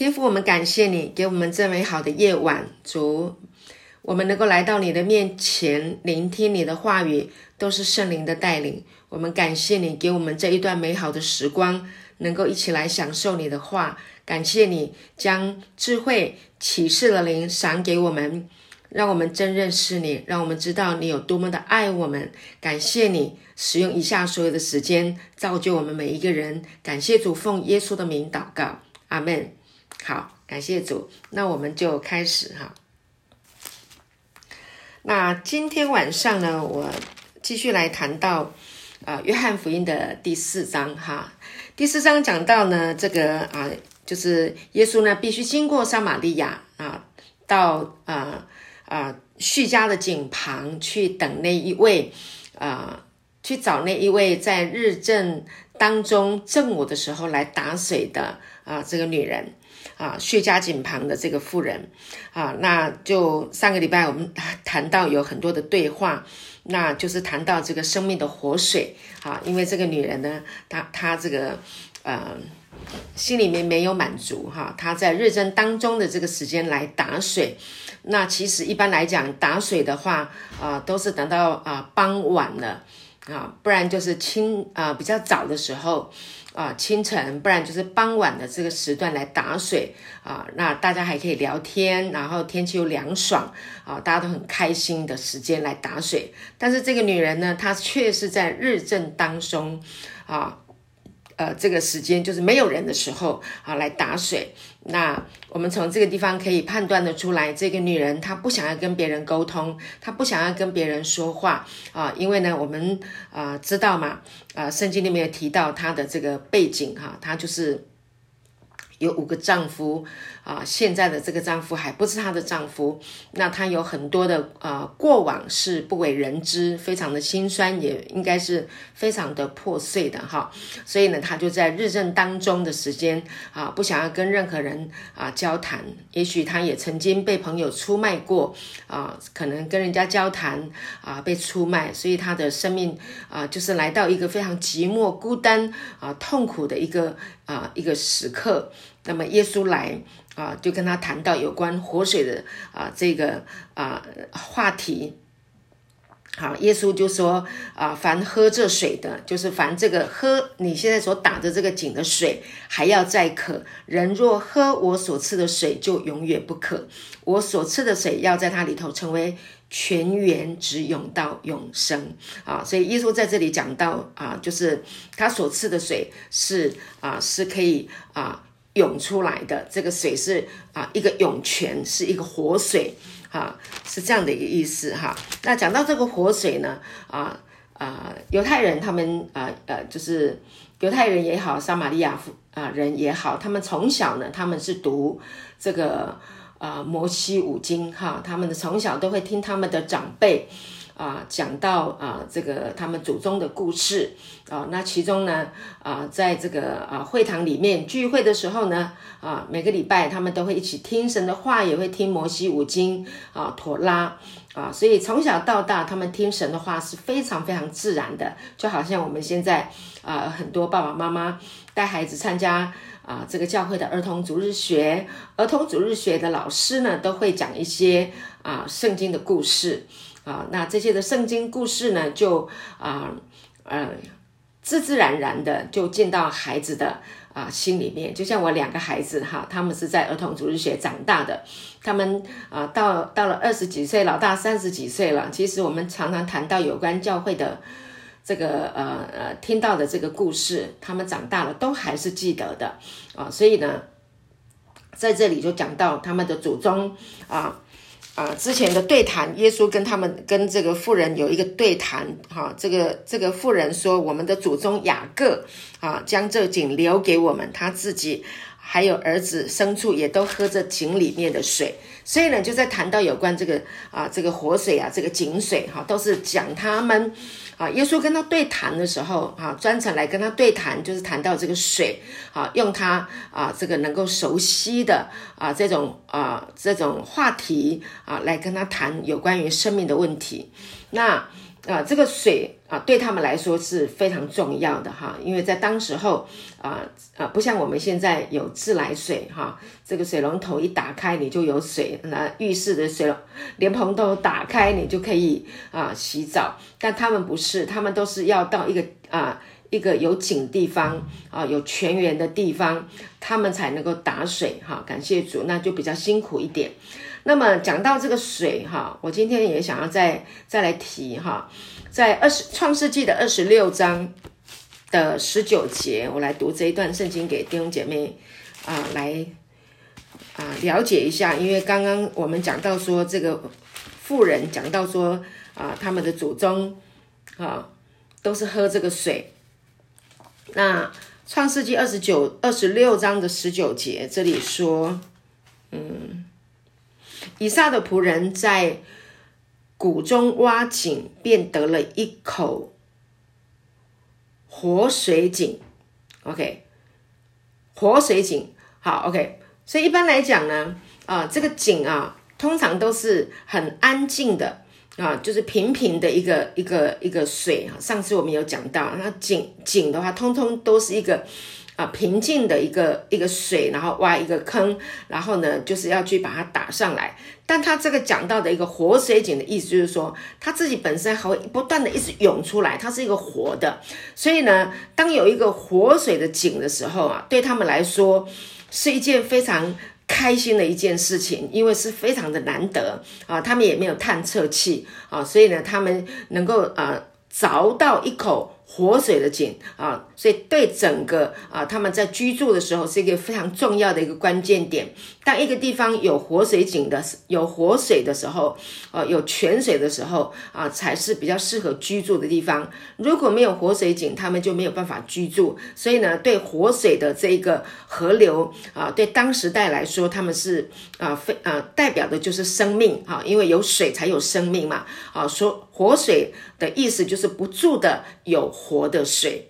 天父，我们感谢你给我们这美好的夜晚，主，我们能够来到你的面前，聆听你的话语，都是圣灵的带领。我们感谢你给我们这一段美好的时光，能够一起来享受你的话。感谢你将智慧启示的灵赏给我们，让我们真认识你，让我们知道你有多么的爱我们。感谢你使用以下所有的时间造就我们每一个人。感谢主，奉耶稣的名祷告，阿门。好，感谢主，那我们就开始哈。那今天晚上呢，我继续来谈到啊，约翰福音的第四章哈。第四章讲到呢，这个啊。就是耶稣呢，必须经过撒玛利亚啊，到啊啊叙加的井旁去等那一位啊，去找那一位在日正当中正午的时候来打水的啊这个女人啊，薛家井旁的这个妇人啊，那就上个礼拜我们 谈到有很多的对话，那就是谈到这个生命的活水啊，因为这个女人呢，她她这个呃。心里面没有满足哈，她在日正当中的这个时间来打水，那其实一般来讲打水的话啊，都是等到啊傍晚了啊，不然就是清啊比较早的时候啊清晨，不然就是傍晚的这个时段来打水啊，那大家还可以聊天，然后天气又凉爽啊，大家都很开心的时间来打水。但是这个女人呢，她却是在日正当中啊。呃，这个时间就是没有人的时候啊，来打水。那我们从这个地方可以判断的出来，这个女人她不想要跟别人沟通，她不想要跟别人说话啊，因为呢，我们啊知道嘛，啊，圣经里面有提到她的这个背景哈，她就是有五个丈夫。啊，现在的这个丈夫还不是她的丈夫，那她有很多的呃过往是不为人知，非常的心酸，也应该是非常的破碎的哈。所以呢，她就在日正当中的时间啊，不想要跟任何人啊交谈。也许她也曾经被朋友出卖过啊，可能跟人家交谈啊被出卖，所以她的生命啊就是来到一个非常寂寞、孤单啊痛苦的一个啊一个时刻。那么耶稣来。啊，就跟他谈到有关活水的啊这个啊话题。好，耶稣就说啊，凡喝这水的，就是凡这个喝你现在所打的这个井的水，还要再渴。人若喝我所赐的水，就永远不渴。我所赐的水要在它里头成为泉源，直涌到永生。啊，所以耶稣在这里讲到啊，就是他所赐的水是啊，是可以啊。涌出来的这个水是啊，一个涌泉，是一个活水，哈，是这样的一个意思哈。那讲到这个活水呢，啊啊，犹太人他们啊呃，就是犹太人也好，撒玛利亚啊人也好，他们从小呢，他们是读这个啊摩西五经哈，他们的从小都会听他们的长辈。啊，讲到啊，这个他们祖宗的故事啊，那其中呢，啊，在这个啊会堂里面聚会的时候呢，啊，每个礼拜他们都会一起听神的话，也会听摩西五经啊，妥拉啊，所以从小到大，他们听神的话是非常非常自然的，就好像我们现在啊，很多爸爸妈妈带孩子参加啊这个教会的儿童主日学，儿童主日学的老师呢，都会讲一些啊圣经的故事。啊，那这些的圣经故事呢，就啊，呃，自自然然的就进到孩子的啊心里面。就像我两个孩子哈，他们是在儿童主日学长大的，他们啊到到了二十几岁，老大三十几岁了。其实我们常常谈到有关教会的这个呃呃听到的这个故事，他们长大了都还是记得的啊。所以呢，在这里就讲到他们的祖宗啊。啊，之前的对谈，耶稣跟他们跟这个妇人有一个对谈，哈，这个这个妇人说，我们的祖宗雅各啊，将这井留给我们，他自己还有儿子牲畜也都喝着井里面的水，所以呢，就在谈到有关这个啊，这个活水啊，这个井水哈，都是讲他们。啊，耶稣跟他对谈的时候，啊，专程来跟他对谈，就是谈到这个水，啊，用他啊这个能够熟悉的啊这种啊这种话题啊来跟他谈有关于生命的问题。那啊，这个水啊，对他们来说是非常重要的哈，因为在当时候啊啊，不像我们现在有自来水哈，这个水龙头一打开你就有水，那浴室的水莲蓬头打开你就可以啊洗澡，但他们不是，他们都是要到一个啊一个有井地方啊有泉源的地方，他们才能够打水哈，感谢主，那就比较辛苦一点。那么讲到这个水哈，我今天也想要再再来提哈，在二十创世纪的二十六章的十九节，我来读这一段圣经给弟兄姐妹啊来啊了解一下，因为刚刚我们讲到说这个富人讲到说啊他们的祖宗啊都是喝这个水，那创世纪二十九二十六章的十九节这里说，嗯。以撒的仆人在谷中挖井，便得了一口活水井。OK，活水井。好，OK。所以一般来讲呢，啊，这个井啊，通常都是很安静的啊，就是平平的一个一个一个水。上次我们有讲到，那井井的话，通通都是一个。啊，平静的一个一个水，然后挖一个坑，然后呢，就是要去把它打上来。但他这个讲到的一个活水井的意思，就是说他自己本身还会不断的一直涌出来，它是一个活的。所以呢，当有一个活水的井的时候啊，对他们来说是一件非常开心的一件事情，因为是非常的难得啊。他们也没有探测器啊，所以呢，他们能够啊凿到一口。活水的井啊，所以对整个啊，他们在居住的时候是一个非常重要的一个关键点。当一个地方有活水井的、有活水的时候，呃，有泉水的时候啊，才是比较适合居住的地方。如果没有活水井，他们就没有办法居住。所以呢，对活水的这个河流啊，对当时代来说，他们是啊，非啊，代表的就是生命啊，因为有水才有生命嘛。啊，说活水的意思就是不住的有。活的水，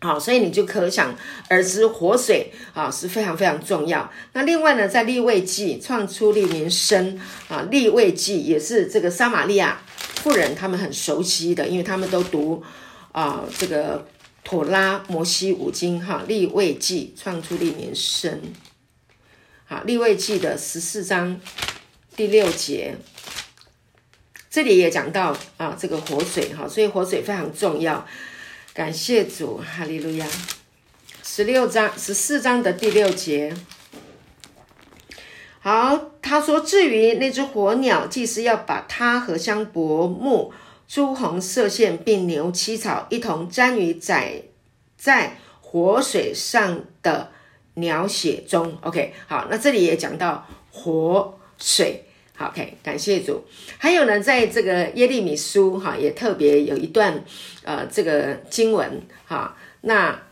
好，所以你就可想而知，活水啊是非常非常重要。那另外呢，在立位记创出立民生啊，立位记也是这个撒玛利亚妇人他们很熟悉的，因为他们都读啊这个妥拉摩西五经哈。立位记创出立民生，好，立位记的十四章第六节。这里也讲到啊，这个活水哈，所以活水非常重要。感谢主，哈利路亚。十六章十四章的第六节，好，他说：“至于那只火鸟，祭司要把它和香柏木、朱红色线并牛七草一同沾于载在活水上的鸟血中。”OK，好，那这里也讲到活水。OK，感谢主。还有呢，在这个耶利米书哈，也特别有一段呃这个经文哈。那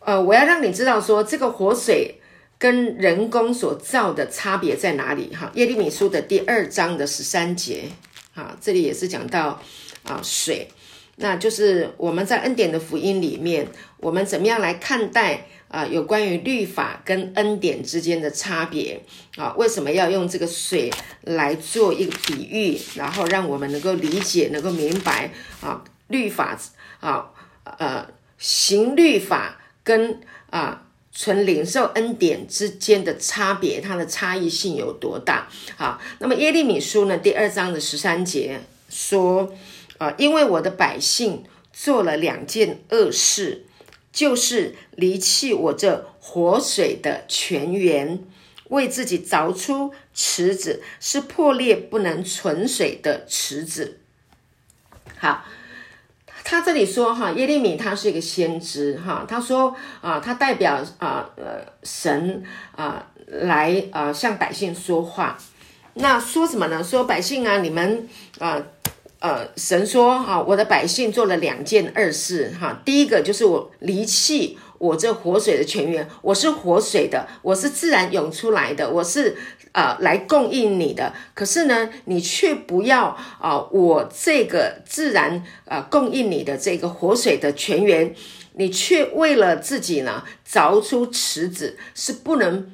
呃，我要让你知道说，这个活水跟人工所造的差别在哪里哈？耶利米书的第二章的十三节啊，这里也是讲到啊水，那就是我们在恩典的福音里面，我们怎么样来看待？啊，有关于律法跟恩典之间的差别啊，为什么要用这个水来做一个比喻，然后让我们能够理解、能够明白啊，律法啊，呃，行律法跟啊纯领受恩典之间的差别，它的差异性有多大？好，那么耶利米书呢，第二章的十三节说啊，因为我的百姓做了两件恶事。就是离弃我这活水的泉源，为自己凿出池子，是破裂不能存水的池子。好，他这里说哈，耶利米他是一个先知哈，他说啊，他代表啊呃神啊来啊向百姓说话，那说什么呢？说百姓啊，你们啊。呃神说哈，我的百姓做了两件二事哈。第一个就是我离弃我这活水的泉源，我是活水的，我是自然涌出来的，我是呃来供应你的。可是呢，你却不要啊，我这个自然呃供应你的这个活水的泉源，你却为了自己呢凿出池子，是不能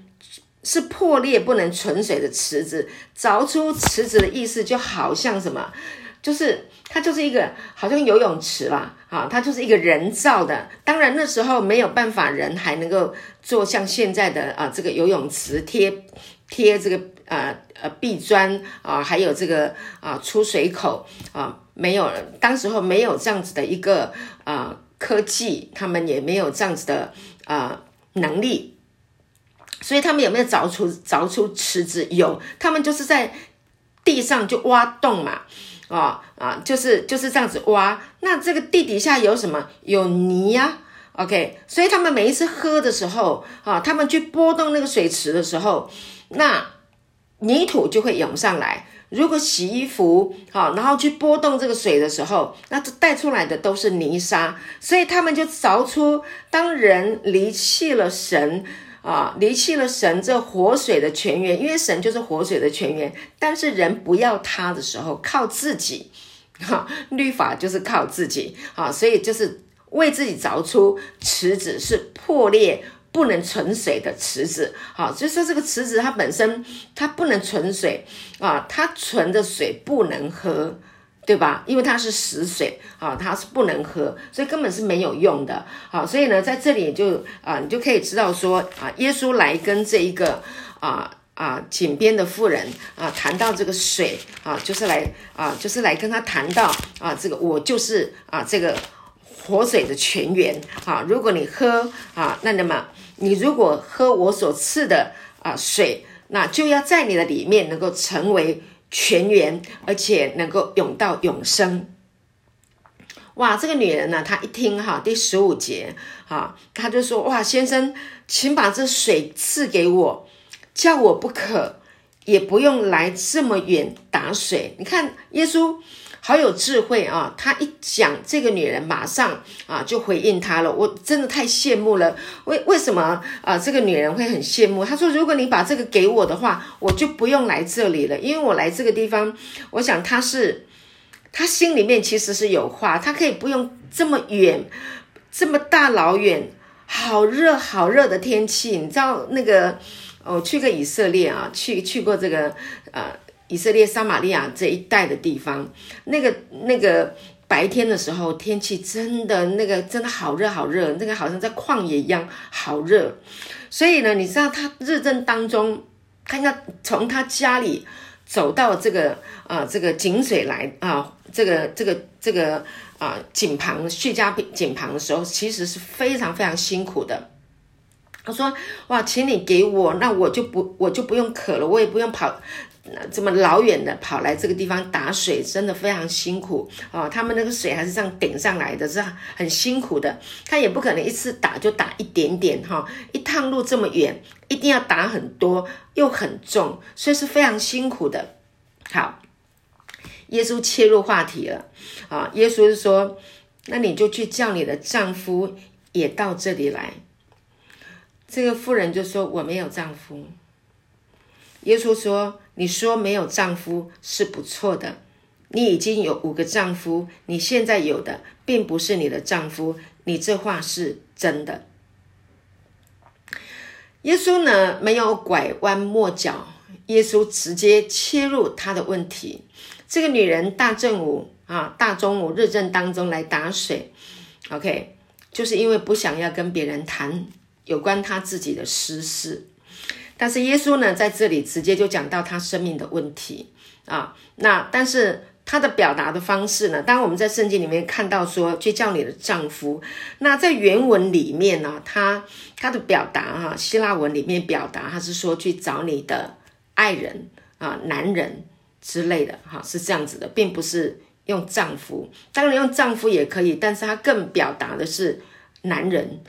是破裂不能存水的池子。凿出池子的意思就好像什么？就是它就是一个好像游泳池啦，啊，它就是一个人造的。当然那时候没有办法，人还能够做像现在的啊这个游泳池贴贴这个呃呃壁砖啊，还有这个啊出水口啊，没有，当时候没有这样子的一个啊科技，他们也没有这样子的啊能力，所以他们有没有凿出凿出池子？有，他们就是在地上就挖洞嘛。啊啊，就是就是这样子挖，那这个地底下有什么？有泥呀，OK，所以他们每一次喝的时候，啊，他们去拨动那个水池的时候，那泥土就会涌上来。如果洗衣服，好，然后去拨动这个水的时候，那这带出来的都是泥沙，所以他们就凿出，当人离弃了神。啊，离弃了神这活水的泉源，因为神就是活水的泉源。但是人不要他的时候，靠自己，哈，律法就是靠自己，啊，所以就是为自己凿出池子，是破裂不能存水的池子，好，就说这个池子它本身它不能存水啊，它存的水不能喝。对吧？因为它是死水啊，它是不能喝，所以根本是没有用的。好，所以呢，在这里就啊，你就可以知道说啊，耶稣来跟这一个啊啊井边的妇人啊谈到这个水啊，就是来啊，就是来跟他谈到啊，这个我就是啊这个活水的泉源啊。如果你喝啊，那那么你如果喝我所赐的啊水，那就要在你的里面能够成为。全员，而且能够永到永生。哇，这个女人呢，她一听哈，第十五节哈，她就说：哇，先生，请把这水赐给我，叫我不渴，也不用来这么远打水。你看，耶稣。好有智慧啊！他一讲这个女人，马上啊就回应他了。我真的太羡慕了。为为什么啊？这个女人会很羡慕。她说：“如果你把这个给我的话，我就不用来这里了。因为我来这个地方，我想他是他心里面其实是有话，他可以不用这么远，这么大老远，好热好热的天气。你知道那个，我去过以色列啊，去去过这个呃。”以色列撒玛利亚这一带的地方，那个那个白天的时候，天气真的那个真的好热好热，那个好像在旷野一样好热。所以呢，你知道他日正当中，看他从他家里走到这个啊这个井水来啊这个这个这个啊井旁叙加井旁的时候，其实是非常非常辛苦的。他说：“哇，请你给我，那我就不我就不用渴了，我也不用跑。”这么老远的跑来这个地方打水，真的非常辛苦啊！他们那个水还是这样顶上来的，是很辛苦的。他也不可能一次打就打一点点哈，一趟路这么远，一定要打很多，又很重，所以是非常辛苦的。好，耶稣切入话题了啊！耶稣说：“那你就去叫你的丈夫也到这里来。”这个妇人就说：“我没有丈夫。”耶稣说。你说没有丈夫是不错的，你已经有五个丈夫，你现在有的并不是你的丈夫，你这话是真的。耶稣呢没有拐弯抹角，耶稣直接切入他的问题。这个女人大正午啊，大中午日正当中来打水，OK，就是因为不想要跟别人谈有关他自己的私事。但是耶稣呢，在这里直接就讲到他生命的问题啊。那但是他的表达的方式呢？当我们在圣经里面看到说去叫你的丈夫，那在原文里面呢，他他的表达哈，希腊文里面表达他是说去找你的爱人啊，男人之类的哈，是这样子的，并不是用丈夫。当然用丈夫也可以，但是他更表达的是男人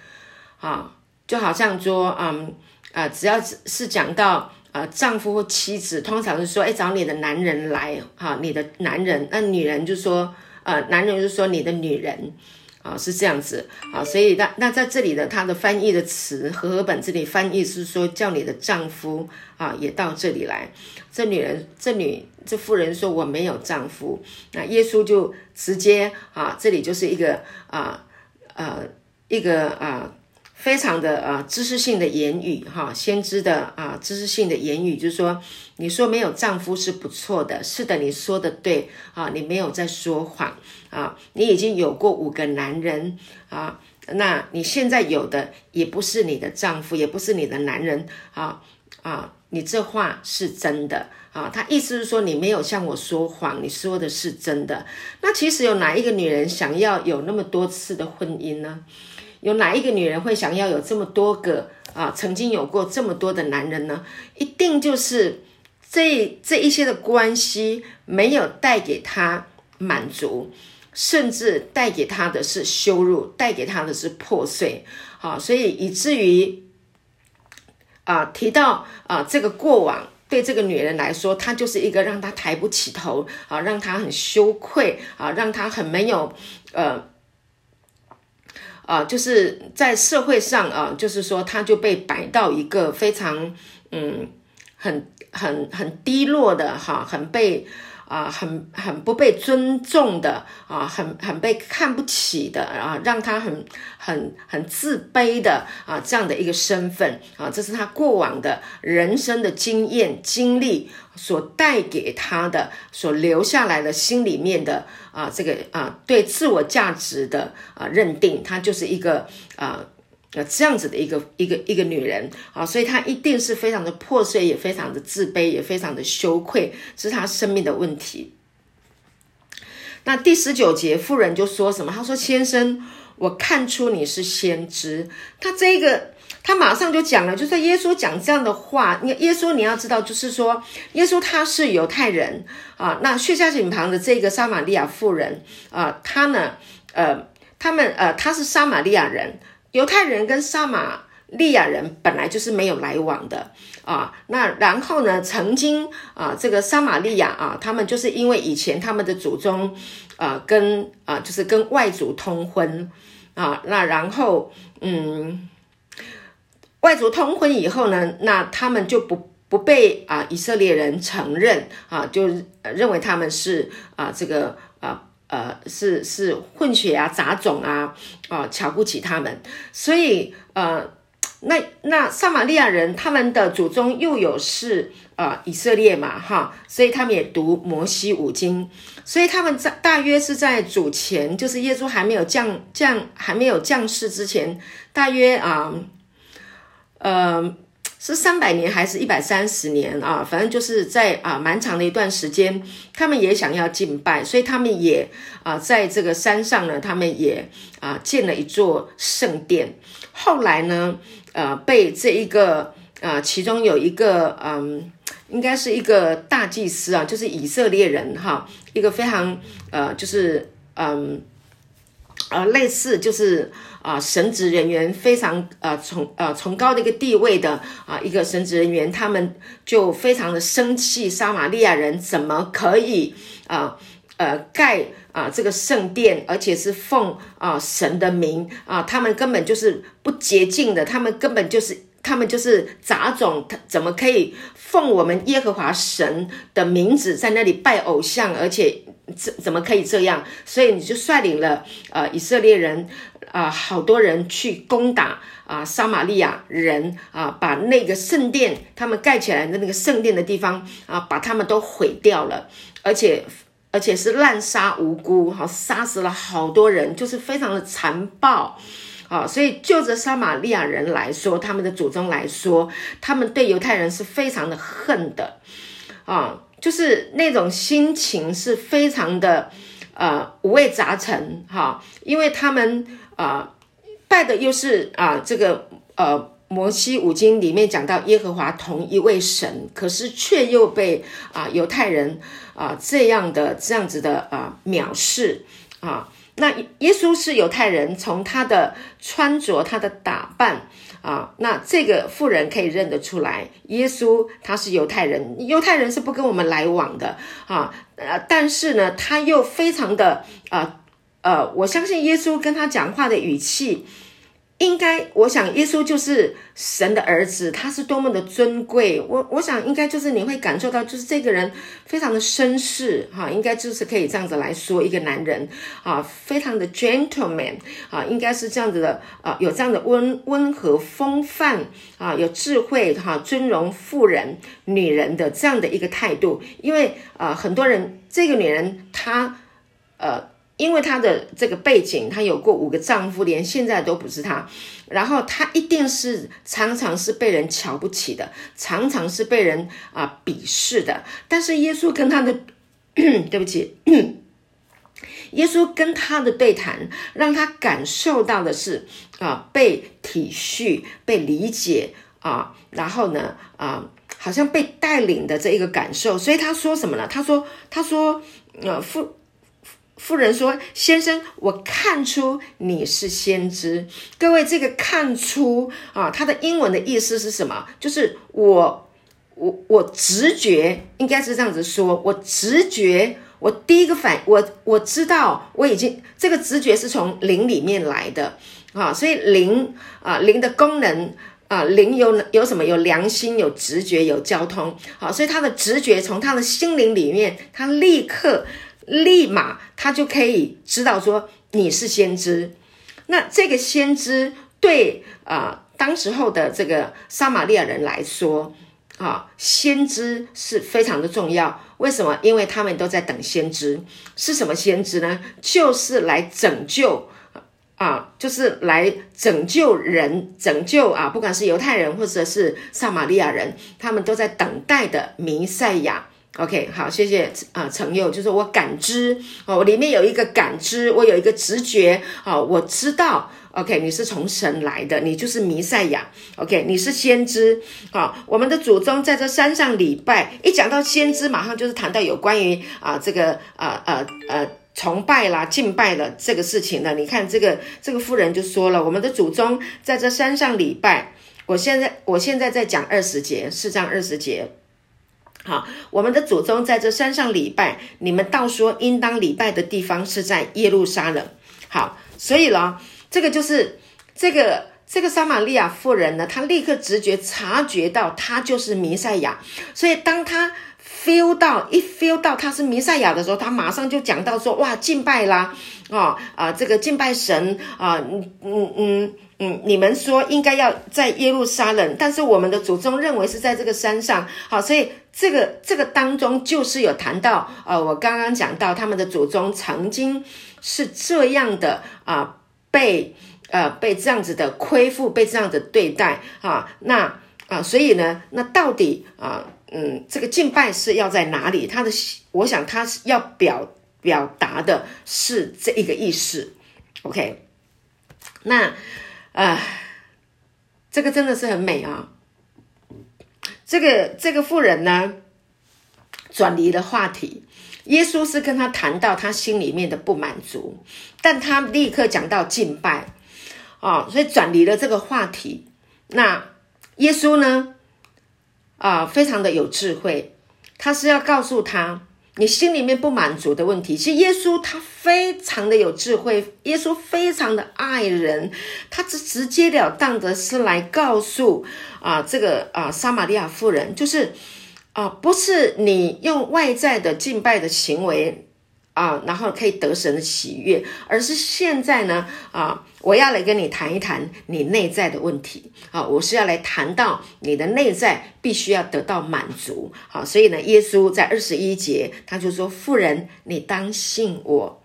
啊，就好像说嗯。啊，只要是是讲到啊，丈夫或妻子，通常是说，哎，找你的男人来，哈，你的男人，那女人就说，呃，男人就说你的女人，啊，是这样子，啊，所以那那在这里的他的翻译的词，和合本这里翻译是说叫你的丈夫，啊，也到这里来。这女人，这女这妇人说我没有丈夫，那耶稣就直接啊，这里就是一个啊，呃，一个啊。非常的啊知识性的言语哈，先知的啊知识性的言语，就是说，你说没有丈夫是不错的，是的，你说的对啊，你没有在说谎啊，你已经有过五个男人啊，那你现在有的也不是你的丈夫，也不是你的男人啊啊，你这话是真的啊，他意思是说你没有向我说谎，你说的是真的。那其实有哪一个女人想要有那么多次的婚姻呢？有哪一个女人会想要有这么多个啊？曾经有过这么多的男人呢？一定就是这这一些的关系没有带给她满足，甚至带给她的是羞辱，带给她的是破碎。好，所以以至于啊，提到啊这个过往，对这个女人来说，她就是一个让她抬不起头啊，让她很羞愧啊，让她很没有呃。啊，就是在社会上啊，就是说，他就被摆到一个非常嗯，很很很低落的哈，很被。啊，很很不被尊重的啊，很很被看不起的啊，让他很很很自卑的啊，这样的一个身份啊，这是他过往的人生的经验经历所带给他的，所留下来的心里面的啊，这个啊，对自我价值的啊认定，她就是一个啊。这样子的一个一个一个女人啊，所以她一定是非常的破碎，也非常的自卑，也非常的羞愧，是她生命的问题。那第十九节，妇人就说什么？她说：“先生，我看出你是先知。”她这个，他马上就讲了，就是耶稣讲这样的话。你耶稣，你要知道，就是说，耶稣他是犹太人啊。那血下井旁的这个撒玛利亚妇人啊，他呢，呃，他们呃，他是撒玛利亚人。犹太人跟撒玛利亚人本来就是没有来往的啊，那然后呢，曾经啊，这个撒玛利亚啊，他们就是因为以前他们的祖宗啊，跟啊，就是跟外族通婚啊，那然后嗯，外族通婚以后呢，那他们就不不被啊以色列人承认啊，就认为他们是啊这个啊。呃，是是混血啊，杂种啊，啊，瞧不起他们，所以呃，那那撒玛利亚人他们的祖宗又有是啊以色列嘛，哈，所以他们也读摩西五经，所以他们在大约是在主前，就是耶稣还没有降降还没有降世之前，大约啊，呃。呃是三百年还是一百三十年啊？反正就是在啊蛮长的一段时间，他们也想要敬拜，所以他们也啊在这个山上呢，他们也啊建了一座圣殿。后来呢，呃，被这一个啊其中有一个嗯，应该是一个大祭司啊，就是以色列人哈，一个非常呃就是嗯呃类似就是。啊，神职人员非常呃崇呃崇高的一个地位的啊一个神职人员，他们就非常的生气，撒玛利亚人怎么可以啊呃盖啊这个圣殿，而且是奉啊神的名啊，他们根本就是不洁净的，他们根本就是他们就是杂种，他怎么可以奉我们耶和华神的名字在那里拜偶像，而且怎怎么可以这样？所以你就率领了呃以色列人。啊，好多人去攻打啊，撒玛利亚人啊，把那个圣殿他们盖起来的那个圣殿的地方啊，把他们都毁掉了，而且而且是滥杀无辜，哈，杀死了好多人，就是非常的残暴啊。所以就着撒玛利亚人来说，他们的祖宗来说，他们对犹太人是非常的恨的啊，就是那种心情是非常的呃五味杂陈哈，因为他们。啊，拜的又是啊，这个呃，摩西五经里面讲到耶和华同一位神，可是却又被啊犹太人啊这样的这样子的啊藐视啊。那耶稣是犹太人，从他的穿着、他的打扮啊，那这个妇人可以认得出来，耶稣他是犹太人，犹太人是不跟我们来往的啊。呃，但是呢，他又非常的啊。呃，我相信耶稣跟他讲话的语气，应该，我想耶稣就是神的儿子，他是多么的尊贵。我我想应该就是你会感受到，就是这个人非常的绅士哈，应该就是可以这样子来说一个男人啊，非常的 gentleman 啊，应该是这样子的啊，有这样的温温和风范啊，有智慧哈，尊荣妇人女人的这样的一个态度。因为啊，很多人这个女人她呃。因为她的这个背景，她有过五个丈夫，连现在都不是她。然后她一定是常常是被人瞧不起的，常常是被人啊鄙视的。但是耶稣跟他的，对不起，耶稣跟他的对谈，让他感受到的是啊被体恤、被理解啊，然后呢啊好像被带领的这一个感受。所以他说什么呢？他说：“他说，呃，父。”妇人说：“先生，我看出你是先知。各位，这个看出啊，它的英文的意思是什么？就是我，我，我直觉应该是这样子说。我直觉，我第一个反，我我知道，我已经这个直觉是从灵里面来的啊。所以灵啊，灵的功能啊，灵有有什么？有良心，有直觉，有交通。好，所以他的直觉从他的心灵里面，他立刻。”立马他就可以知道说你是先知，那这个先知对啊当时候的这个撒玛利亚人来说啊，先知是非常的重要。为什么？因为他们都在等先知，是什么先知呢？就是来拯救啊，就是来拯救人，拯救啊，不管是犹太人或者是撒玛利亚人，他们都在等待的弥赛亚。OK，好，谢谢啊，陈佑，就是我感知哦，我里面有一个感知，我有一个直觉啊，我知道，OK，你是从神来的，你就是弥赛亚，OK，你是先知啊。我们的祖宗在这山上礼拜，一讲到先知，马上就是谈到有关于啊这个啊呃呃崇拜啦、敬拜了这个事情了。你看这个这个妇人就说了，我们的祖宗在这山上礼拜。我现在我现在在讲二十节，四章二十节。好，我们的祖宗在这山上礼拜，你们倒说应当礼拜的地方是在耶路撒冷。好，所以呢，这个就是这个这个撒玛利亚妇人呢，她立刻直觉察觉到他就是弥赛亚，所以当他 feel 到一 feel 到他是弥赛亚的时候，他马上就讲到说：哇，敬拜啦，啊啊，这个敬拜神啊，嗯嗯嗯。嗯，你们说应该要在耶路撒冷，但是我们的祖宗认为是在这个山上。好，所以这个这个当中就是有谈到，呃，我刚刚讲到他们的祖宗曾经是这样的啊，被呃被这样子的亏负，被这样的对待啊，那啊，所以呢，那到底啊，嗯，这个敬拜是要在哪里？他的，我想他是要表表达的是这一个意思。OK，那。啊，这个真的是很美啊！这个这个妇人呢，转离了话题。耶稣是跟他谈到他心里面的不满足，但他立刻讲到敬拜啊，所以转离了这个话题。那耶稣呢，啊，非常的有智慧，他是要告诉他。你心里面不满足的问题，其实耶稣他非常的有智慧，耶稣非常的爱人，他直直截了当的是来告诉啊这个啊撒玛利亚妇人，就是啊不是你用外在的敬拜的行为。啊，然后可以得神的喜悦，而是现在呢，啊，我要来跟你谈一谈你内在的问题，啊，我是要来谈到你的内在必须要得到满足，好，所以呢，耶稣在二十一节他就说：“妇人，你当信我，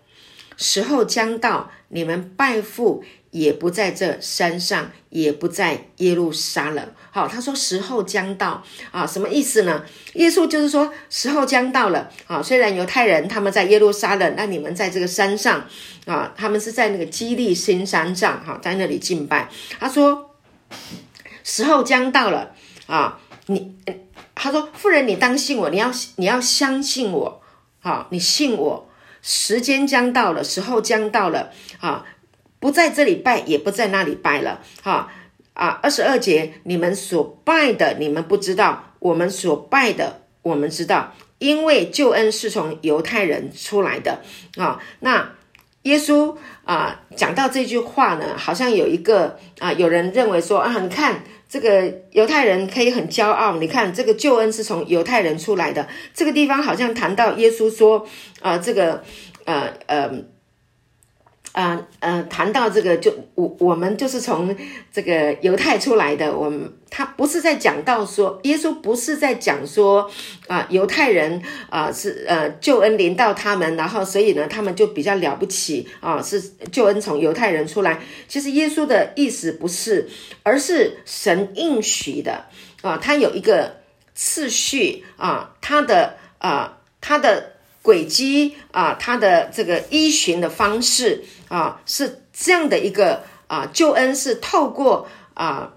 时候将到，你们拜父。”也不在这山上，也不在耶路撒冷。好，他说时候将到啊，什么意思呢？耶稣就是说时候将到了啊。虽然犹太人他们在耶路撒冷，那你们在这个山上啊，他们是在那个基利新山上哈，在那里敬拜。他说时候将到了啊，你他说妇人，你当信我，你要你要相信我，好，你信我，时间将到了，时候将到了啊。不在这里拜，也不在那里拜了，哈啊！二十二节，你们所拜的，你们不知道；我们所拜的，我们知道，因为救恩是从犹太人出来的啊。那耶稣啊讲到这句话呢，好像有一个啊，有人认为说啊，你看这个犹太人可以很骄傲，你看这个救恩是从犹太人出来的。这个地方好像谈到耶稣说啊，这个呃呃。啊呃，谈到这个，就我我们就是从这个犹太出来的，我们他不是在讲到说，耶稣不是在讲说啊，犹太人啊是呃救恩临到他们，然后所以呢，他们就比较了不起啊，是救恩从犹太人出来。其实耶稣的意思不是，而是神应许的啊，他有一个次序啊，他的啊他的。轨迹啊，他的这个依循的方式啊，是这样的一个啊，救恩是透过啊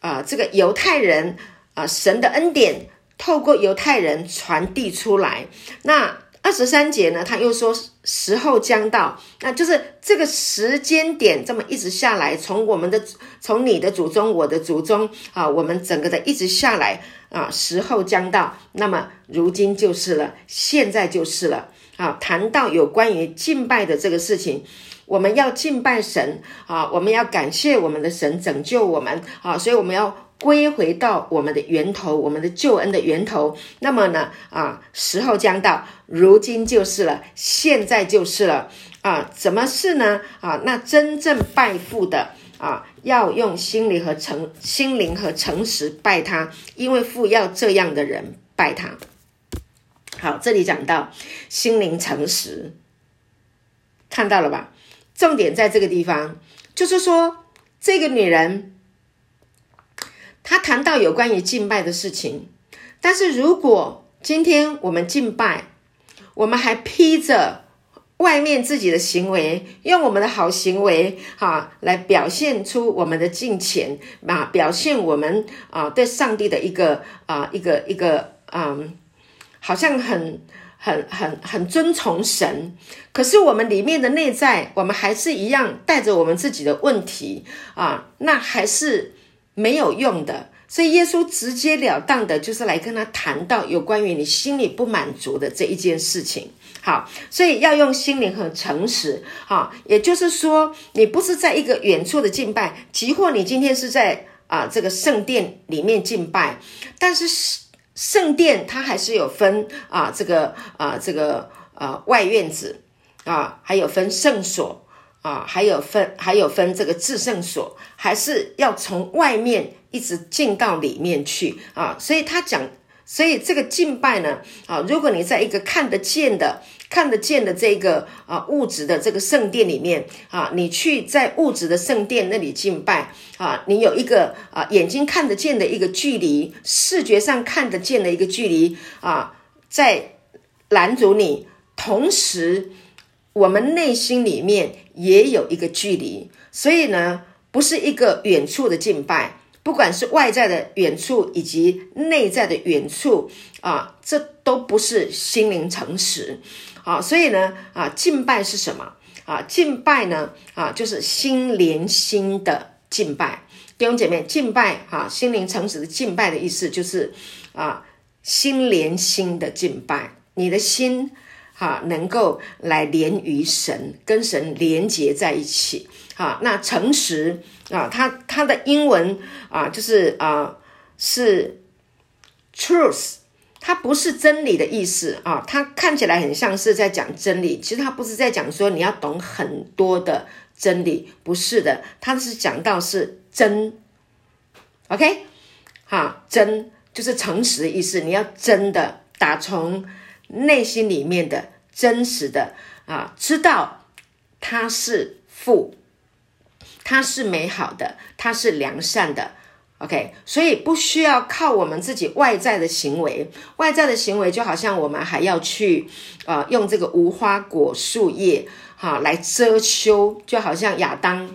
啊这个犹太人啊，神的恩典透过犹太人传递出来。那二十三节呢，他又说时候将到，那就是这个时间点这么一直下来，从我们的从你的祖宗，我的祖宗啊，我们整个的一直下来。啊，时候将到，那么如今就是了，现在就是了。啊，谈到有关于敬拜的这个事情，我们要敬拜神啊，我们要感谢我们的神拯救我们啊，所以我们要归回到我们的源头，我们的救恩的源头。那么呢，啊，时候将到，如今就是了，现在就是了。啊，怎么是呢？啊，那真正拜父的。啊，要用心灵和诚心灵和诚实拜他，因为父要这样的人拜他。好，这里讲到心灵诚实，看到了吧？重点在这个地方，就是说这个女人，她谈到有关于敬拜的事情，但是如果今天我们敬拜，我们还披着。外面自己的行为，用我们的好行为哈来表现出我们的敬虔啊，表现我们啊对上帝的一个啊一个一个嗯，好像很很很很尊崇神。可是我们里面的内在，我们还是一样带着我们自己的问题啊，那还是没有用的。所以耶稣直截了当的，就是来跟他谈到有关于你心里不满足的这一件事情。好，所以要用心灵和诚实。啊，也就是说，你不是在一个远处的敬拜，即或你今天是在啊这个圣殿里面敬拜，但是圣殿它还是有分啊这个啊这个啊外院子啊，还有分圣所啊，还有分还有分这个至圣所，还是要从外面。一直进到里面去啊，所以他讲，所以这个敬拜呢，啊，如果你在一个看得见的、看得见的这个啊物质的这个圣殿里面啊，你去在物质的圣殿那里敬拜啊，你有一个啊眼睛看得见的一个距离，视觉上看得见的一个距离啊，在拦阻你，同时我们内心里面也有一个距离，所以呢，不是一个远处的敬拜。不管是外在的远处，以及内在的远处啊，这都不是心灵诚实啊。所以呢，啊，敬拜是什么啊？敬拜呢，啊，就是心连心的敬拜。弟兄姐妹，敬拜啊，心灵诚实的敬拜的意思就是啊，心连心的敬拜，你的心啊，能够来连于神，跟神连结在一起。好，那诚实。啊，它它的英文啊，就是啊，是 truth，它不是真理的意思啊，它看起来很像是在讲真理，其实它不是在讲说你要懂很多的真理，不是的，它是讲到是真，OK，哈，真就是诚实的意思，你要真的打从内心里面的真实的啊，知道他是父。它是美好的，它是良善的，OK，所以不需要靠我们自己外在的行为，外在的行为就好像我们还要去，呃，用这个无花果树叶，哈，来遮羞，就好像亚当，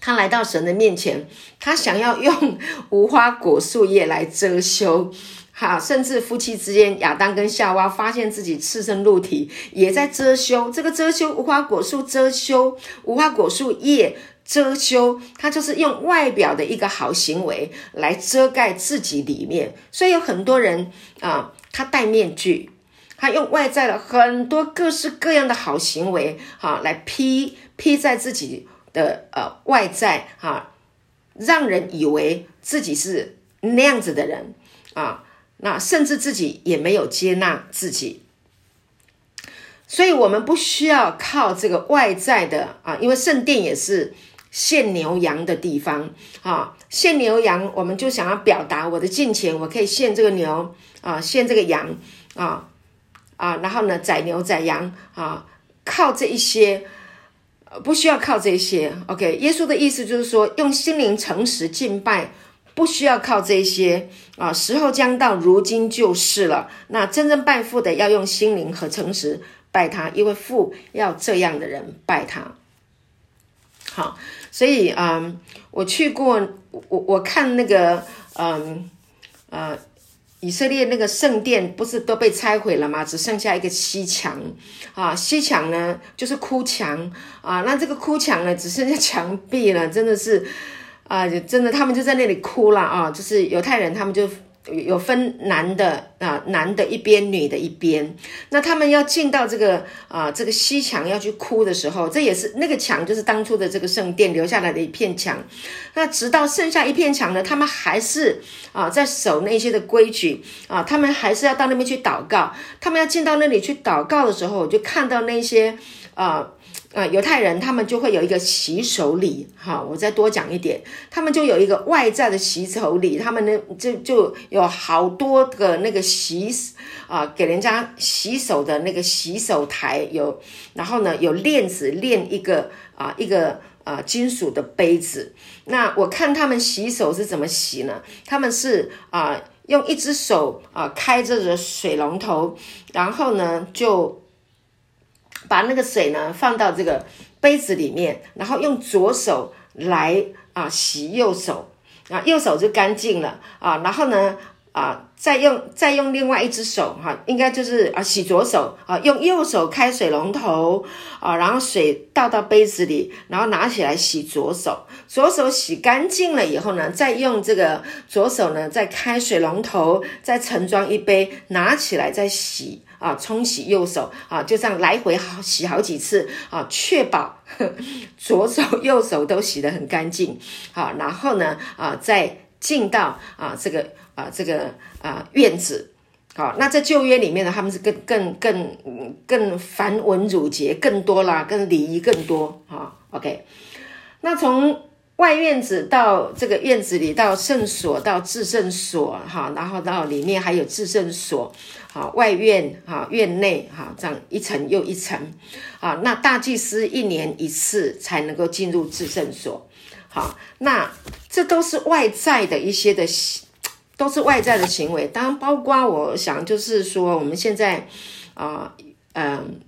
他来到神的面前，他想要用无花果树叶来遮羞，哈，甚至夫妻之间，亚当跟夏娃发现自己赤身露体，也在遮羞，这个遮羞无花果树遮羞，无花果树叶。遮羞，他就是用外表的一个好行为来遮盖自己里面，所以有很多人啊，他戴面具他用外在的很多各式各样的好行为，哈，来披披在自己的呃外在，哈，让人以为自己是那样子的人啊，那甚至自己也没有接纳自己。所以，我们不需要靠这个外在的啊，因为圣殿也是献牛羊的地方啊。献牛羊，我们就想要表达我的金钱，我可以献这个牛啊，献这个羊啊啊，然后呢，宰牛宰羊啊，靠这一些，不需要靠这些。OK，耶稣的意思就是说，用心灵诚实敬拜，不需要靠这些啊。时候将到，如今就是了。那真正拜父的，要用心灵和诚实。拜他，因为父要这样的人拜他。好，所以嗯，我去过，我我看那个嗯呃以色列那个圣殿不是都被拆毁了吗？只剩下一个西墙啊，西墙呢就是哭墙啊，那这个哭墙呢只剩下墙壁了，真的是啊，真的他们就在那里哭了啊，就是犹太人他们就。有分男的啊，男的一边，女的一边。那他们要进到这个啊，这个西墙要去哭的时候，这也是那个墙，就是当初的这个圣殿留下来的一片墙。那直到剩下一片墙呢，他们还是啊在守那些的规矩啊，他们还是要到那边去祷告。他们要进到那里去祷告的时候，我就看到那些啊。啊，犹太人他们就会有一个洗手礼，哈，我再多讲一点，他们就有一个外在的洗手礼，他们呢就就有好多个那个洗啊，给人家洗手的那个洗手台有，然后呢有链子链一个啊一个啊金属的杯子，那我看他们洗手是怎么洗呢？他们是啊用一只手啊开着的水龙头，然后呢就。把那个水呢放到这个杯子里面，然后用左手来啊洗右手啊，右手就干净了啊。然后呢啊，再用再用另外一只手哈，应该就是啊洗左手啊，用右手开水龙头啊，然后水倒到杯子里，然后拿起来洗左手。左手洗干净了以后呢，再用这个左手呢再开水龙头，再盛装一杯，拿起来再洗。啊，冲洗右手啊，就这样来回好洗好几次啊，确保 左手右手都洗得很干净。好，然后呢啊，再进到啊这个啊这个啊院子。好，那在旧约里面呢，他们是更更更更繁文缛节更多啦，更礼仪更多啊。OK，那从。外院子到这个院子里，到圣所，到至圣所，哈，然后到里面还有至圣所，好，外院，哈，院内，哈，这样一层又一层，啊，那大祭司一年一次才能够进入至圣所，好，那这都是外在的一些的，都是外在的行为，当然包括我想就是说，我们现在，啊，嗯，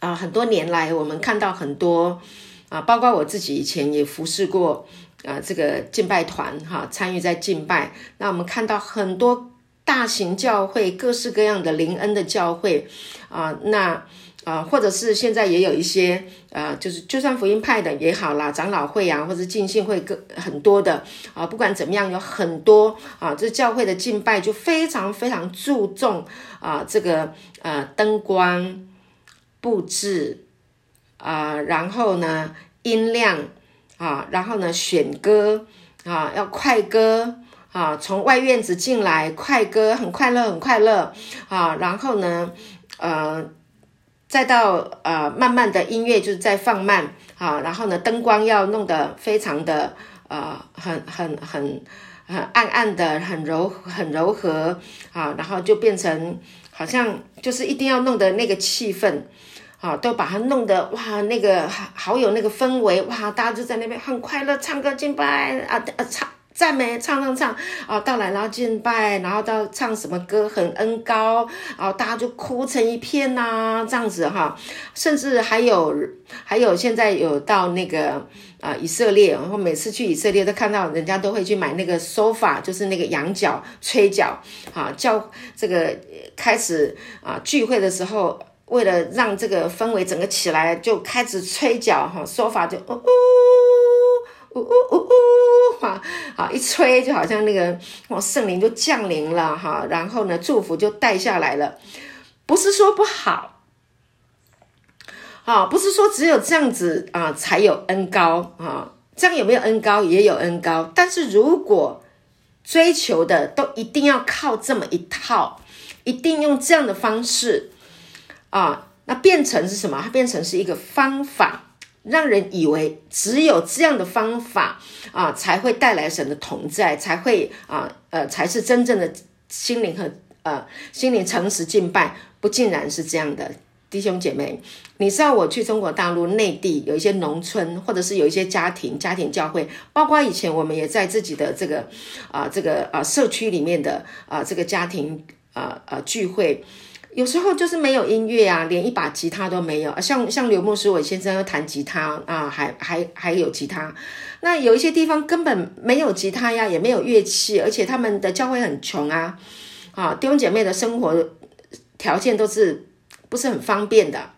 啊，很多年来我们看到很多。啊，包括我自己以前也服侍过啊，这个敬拜团哈，参与在敬拜。那我们看到很多大型教会，各式各样的灵恩的教会啊，那啊，或者是现在也有一些啊，就是就算福音派的也好啦，长老会啊，或者敬信会各很多的啊，不管怎么样，有很多啊，这教会的敬拜就非常非常注重啊，这个呃灯光布置。啊，然后呢，音量啊，然后呢，选歌啊，要快歌啊，从外院子进来，快歌很快乐，很快乐啊，然后呢，呃，再到呃，慢慢的音乐就是在放慢啊，然后呢，灯光要弄得非常的呃，很很很很暗暗的，很柔很柔和啊，然后就变成好像就是一定要弄得那个气氛。啊，都把它弄得哇，那个好有那个氛围哇，大家就在那边很快乐，唱歌敬拜啊啊，唱赞美，唱唱唱啊，到来然后敬拜，然后到唱什么歌很恩高，啊大家就哭成一片呐，这样子哈，甚至还有还有现在有到那个啊以色列，然后每次去以色列都看到人家都会去买那个 sofa，就是那个羊角吹角啊，叫这个开始啊聚会的时候。为了让这个氛围整个起来，就开始吹角哈，说法就呜呜呜呜呜哈，好一吹就好像那个哇圣灵就降临了哈，然后呢祝福就带下来了。不是说不好，啊，不是说只有这样子啊才有恩高啊，这样有没有恩高也有恩高，但是如果追求的都一定要靠这么一套，一定用这样的方式啊，那变成是什么？它变成是一个方法。让人以为只有这样的方法啊，才会带来神的同在，才会啊呃，才是真正的心灵和呃心灵诚实敬拜，不尽然是这样的，弟兄姐妹，你知道我去中国大陆内地有一些农村，或者是有一些家庭家庭教会，包括以前我们也在自己的这个啊这个啊社区里面的啊这个家庭啊啊聚会。有时候就是没有音乐啊，连一把吉他都没有。像像刘牧师，我先生要弹吉他啊，还还还有吉他。那有一些地方根本没有吉他呀，也没有乐器，而且他们的教会很穷啊，啊，弟兄姐妹的生活条件都是不是很方便的，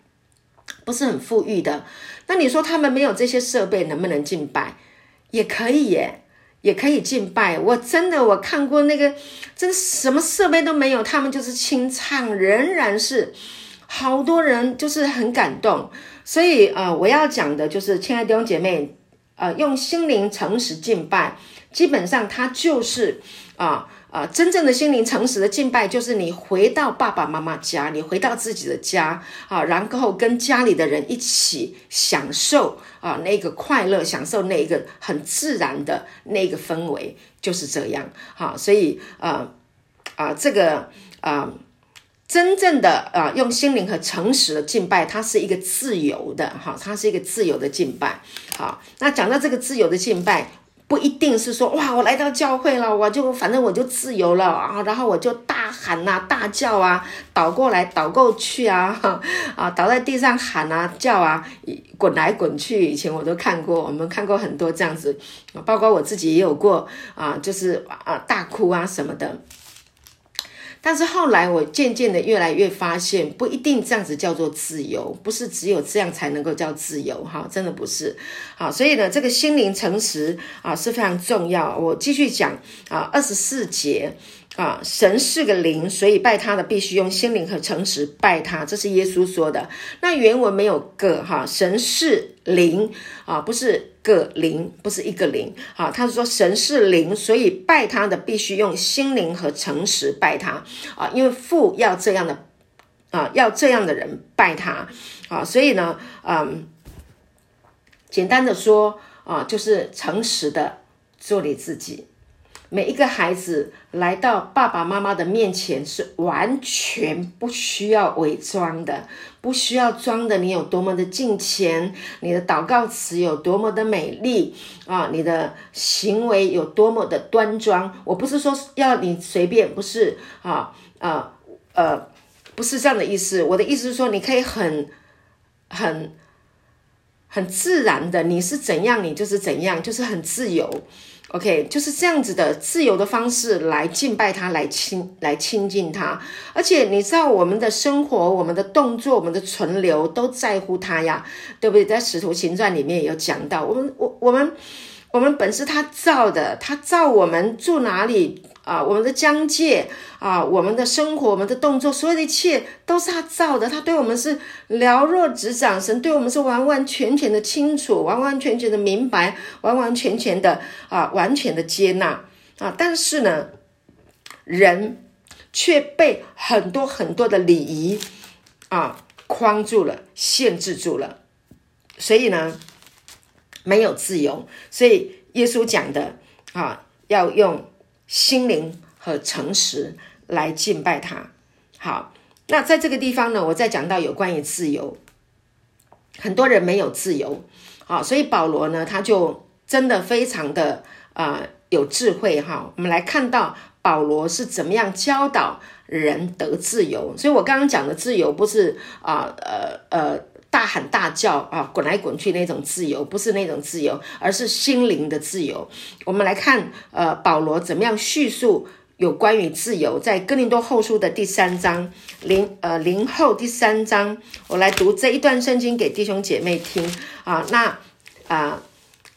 不是很富裕的。那你说他们没有这些设备，能不能敬拜？也可以耶。也可以敬拜，我真的我看过那个，真什么设备都没有，他们就是清唱，仍然是好多人就是很感动。所以呃，我要讲的就是，亲爱的弟兄姐妹，呃，用心灵诚实敬拜，基本上它就是啊。啊，真正的心灵诚实的敬拜，就是你回到爸爸妈妈家，你回到自己的家啊，然后跟家里的人一起享受啊那个快乐，享受那个很自然的那个氛围，就是这样。好，所以啊啊，这个啊，真正的啊，用心灵和诚实的敬拜，它是一个自由的哈，它是一个自由的敬拜。好，那讲到这个自由的敬拜。不一定是说哇，我来到教会了，我就反正我就自由了啊，然后我就大喊呐、大叫啊，倒过来倒过去啊，啊，倒在地上喊啊、叫啊，滚来滚去。以前我都看过，我们看过很多这样子，包括我自己也有过啊，就是啊大哭啊什么的。但是后来我渐渐的越来越发现，不一定这样子叫做自由，不是只有这样才能够叫自由哈，真的不是。好，所以呢，这个心灵诚实啊是非常重要。我继续讲啊，二十四节。啊，神是个灵，所以拜他的必须用心灵和诚实拜他，这是耶稣说的。那原文没有个哈，神是灵啊，不是个灵，不是一个灵啊。他是说神是灵，所以拜他的必须用心灵和诚实拜他啊，因为父要这样的啊，要这样的人拜他啊，所以呢，嗯，简单的说啊，就是诚实的做你自己。每一个孩子来到爸爸妈妈的面前，是完全不需要伪装的，不需要装的。你有多么的敬虔，你的祷告词有多么的美丽啊，你的行为有多么的端庄。我不是说要你随便，不是啊啊呃，不是这样的意思。我的意思是说，你可以很很很自然的，你是怎样，你就是怎样，就是很自由。OK，就是这样子的自由的方式来敬拜他，来亲来亲近他。而且你知道，我们的生活、我们的动作、我们的存留都在乎他呀，对不对？在使徒行传里面也有讲到，我们我我们我们本是他造的，他造我们住哪里。啊，我们的疆界啊，我们的生活，我们的动作，所有的一切都是他造的。他对我们是了若指掌，神对我们是完完全全的清楚，完完全全的明白，完完全全的啊，完全的接纳啊。但是呢，人却被很多很多的礼仪啊框住了，限制住了，所以呢，没有自由。所以耶稣讲的啊，要用。心灵和诚实来敬拜他。好，那在这个地方呢，我再讲到有关于自由，很多人没有自由，好，所以保罗呢，他就真的非常的啊有智慧哈。我们来看到保罗是怎么样教导人得自由。所以我刚刚讲的自由，不是啊呃呃。大喊大叫啊，滚来滚去那种自由，不是那种自由，而是心灵的自由。我们来看，呃，保罗怎么样叙述有关于自由，在哥林多后书的第三章零呃零后第三章，我来读这一段圣经给弟兄姐妹听啊。那啊，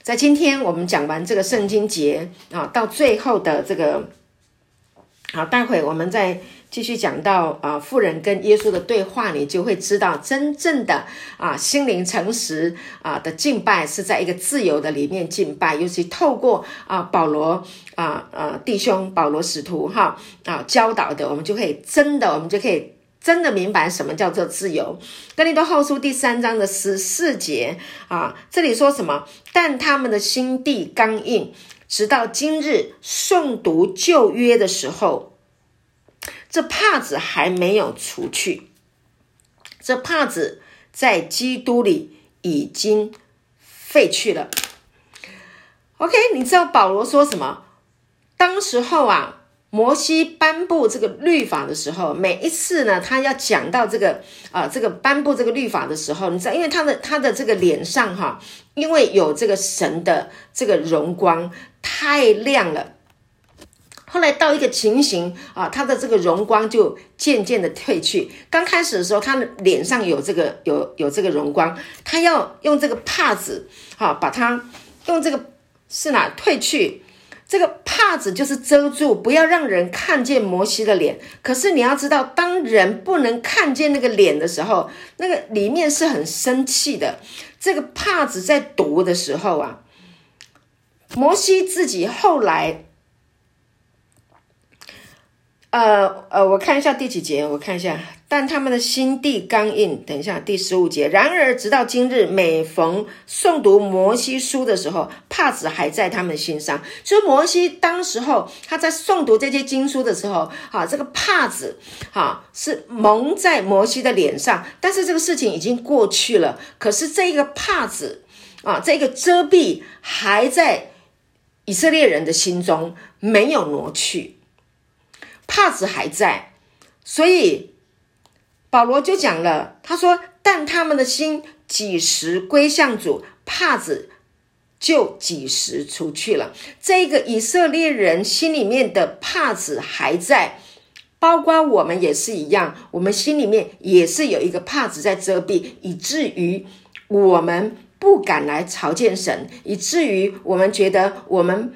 在今天我们讲完这个圣经节啊，到最后的这个好，待会我们再继续讲到啊，富人跟耶稣的对话，你就会知道真正的啊心灵诚实啊的敬拜是在一个自由的里面敬拜，尤其透过啊保罗啊呃弟兄保罗使徒哈啊教导的，我们就可以真的，我们就可以。真的明白什么叫做自由？哥林多后书第三章的十四节啊，这里说什么？但他们的心地刚硬，直到今日诵读旧约的时候，这帕子还没有除去。这帕子在基督里已经废去了。OK，你知道保罗说什么？当时候啊。摩西颁布这个律法的时候，每一次呢，他要讲到这个啊，这个颁布这个律法的时候，你知道，因为他的他的这个脸上哈，因为有这个神的这个荣光太亮了，后来到一个情形啊，他的这个荣光就渐渐的褪去。刚开始的时候，他脸上有这个有有这个荣光，他要用这个帕子哈，把它用这个是哪褪去。这个帕子就是遮住，不要让人看见摩西的脸。可是你要知道，当人不能看见那个脸的时候，那个里面是很生气的。这个帕子在读的时候啊，摩西自己后来。呃呃，我看一下第几节，我看一下。但他们的心地刚硬。等一下，第十五节。然而，直到今日，每逢诵读摩西书的时候，帕子还在他们心上。所以，摩西当时候他在诵读这些经书的时候，哈，这个帕子，哈，是蒙在摩西的脸上。但是这个事情已经过去了。可是这个帕子，啊，这个遮蔽还在以色列人的心中，没有挪去。帕子还在，所以保罗就讲了，他说：“但他们的心几时归向主，帕子就几时出去了。”这个以色列人心里面的帕子还在，包括我们也是一样，我们心里面也是有一个帕子在遮蔽，以至于我们不敢来朝见神，以至于我们觉得我们。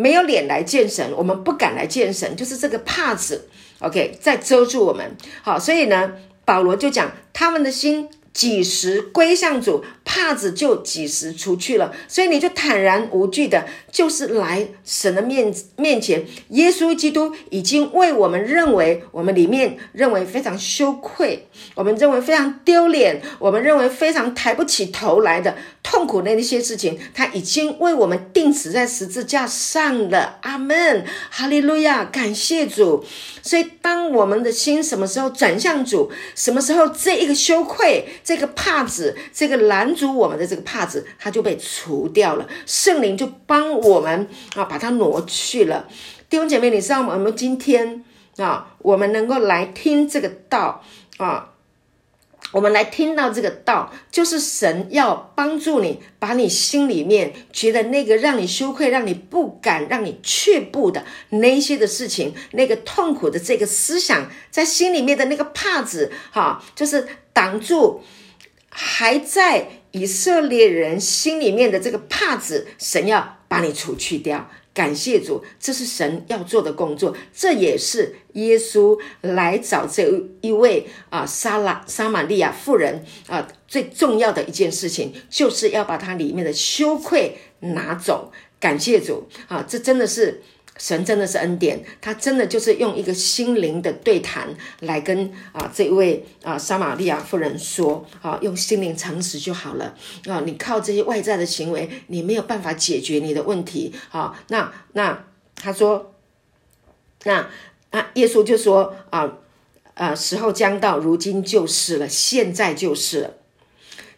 没有脸来见神，我们不敢来见神，就是这个帕子，OK，在遮住我们。好，所以呢，保罗就讲他们的心。几时归向主，帕子就几时出去了。所以你就坦然无惧的，就是来神的面面前。耶稣基督已经为我们认为我们里面认为非常羞愧，我们认为非常丢脸，我们认为非常抬不起头来的痛苦的那些事情，他已经为我们钉死在十字架上了。阿门，哈利路亚，感谢主。所以，当我们的心什么时候转向主，什么时候这一个羞愧、这个帕子、这个拦阻我们的这个帕子，它就被除掉了。圣灵就帮我们啊，把它挪去了。弟兄姐妹，你知道吗？我们今天啊，我们能够来听这个道啊。我们来听到这个道，就是神要帮助你，把你心里面觉得那个让你羞愧、让你不敢、让你却步的那些的事情，那个痛苦的这个思想，在心里面的那个帕子，哈，就是挡住还在以色列人心里面的这个帕子，神要把你除去掉。感谢主，这是神要做的工作，这也是耶稣来找这一位啊，撒拉撒玛利亚妇人啊，最重要的一件事情，就是要把它里面的羞愧拿走。感谢主啊，这真的是。神真的是恩典，他真的就是用一个心灵的对谈来跟啊这位啊撒玛利亚妇人说啊，用心灵诚实就好了啊。你靠这些外在的行为，你没有办法解决你的问题啊。那那他说，那啊耶稣就说啊啊时候将到，如今就是了，现在就是了。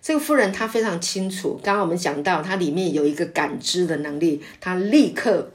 这个妇人她非常清楚，刚刚我们讲到，她里面有一个感知的能力，她立刻。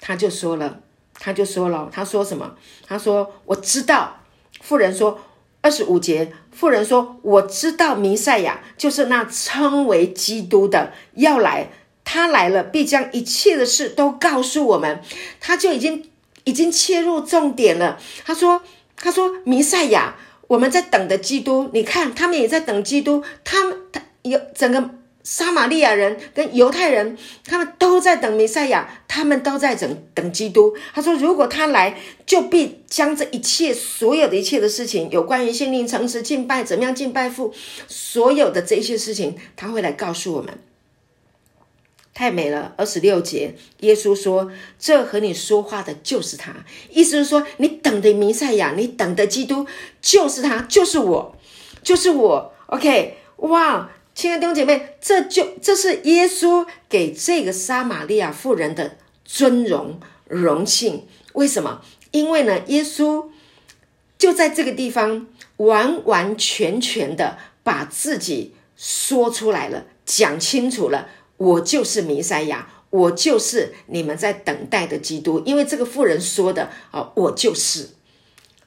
他就说了，他就说了，他说什么？他说：“我知道。”妇人说：“二十五节。”妇人说：“我知道弥赛亚就是那称为基督的要来，他来了必将一切的事都告诉我们。”他就已经已经切入重点了。他说：“他说弥赛亚，我们在等的基督，你看他们也在等基督，他们他有整个。”撒玛利亚人跟犹太人，他们都在等弥赛亚，他们都在等等基督。他说，如果他来，就必将这一切所有的一切的事情，有关于心灵诚实敬拜，怎么样敬拜父，所有的这些事情，他会来告诉我们。太美了，二十六节，耶稣说：“这和你说话的就是他。”意思是说，你等的弥赛亚，你等的基督就是他，就是我，就是我。OK，哇！亲爱的弟兄姐妹，这就这是耶稣给这个撒玛利亚妇人的尊荣荣幸。为什么？因为呢，耶稣就在这个地方完完全全的把自己说出来了，讲清楚了。我就是弥赛亚，我就是你们在等待的基督。因为这个妇人说的啊，我就是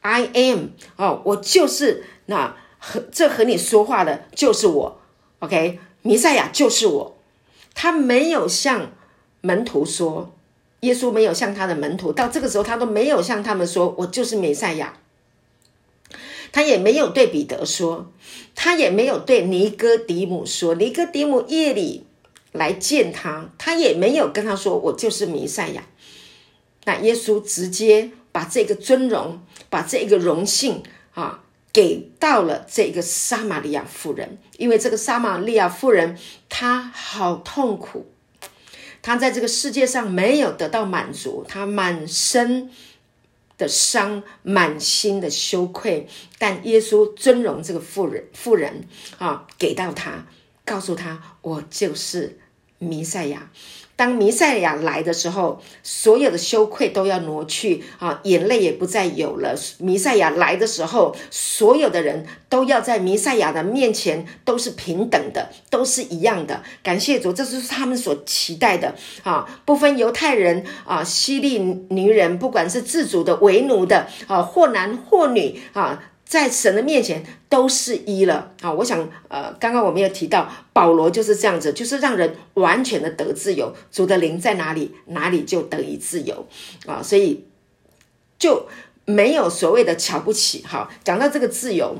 ，I am 哦，我就是那和这和你说话的就是我。OK，弥赛亚就是我。他没有向门徒说，耶稣没有向他的门徒，到这个时候他都没有向他们说，我就是弥赛亚。他也没有对彼得说，他也没有对尼哥底母说。尼哥底母夜里来见他，他也没有跟他说，我就是弥赛亚。那耶稣直接把这个尊荣，把这个荣幸啊。给到了这个撒玛利亚妇人，因为这个撒玛利亚妇人她好痛苦，她在这个世界上没有得到满足，她满身的伤，满心的羞愧。但耶稣尊荣这个妇人，妇人啊，给到她，告诉她，我就是弥赛亚。当弥赛亚来的时候，所有的羞愧都要挪去啊，眼泪也不再有了。弥赛亚来的时候，所有的人都要在弥赛亚的面前都是平等的，都是一样的。感谢主，这就是他们所期待的啊！不分犹太人啊，希利尼人，不管是自主的、为奴的啊，或男或女啊。在神的面前都是一了啊！我想，呃，刚刚我们有提到保罗就是这样子，就是让人完全的得自由。主的灵在哪里，哪里就得以自由啊！所以就没有所谓的瞧不起。哈，讲到这个自由，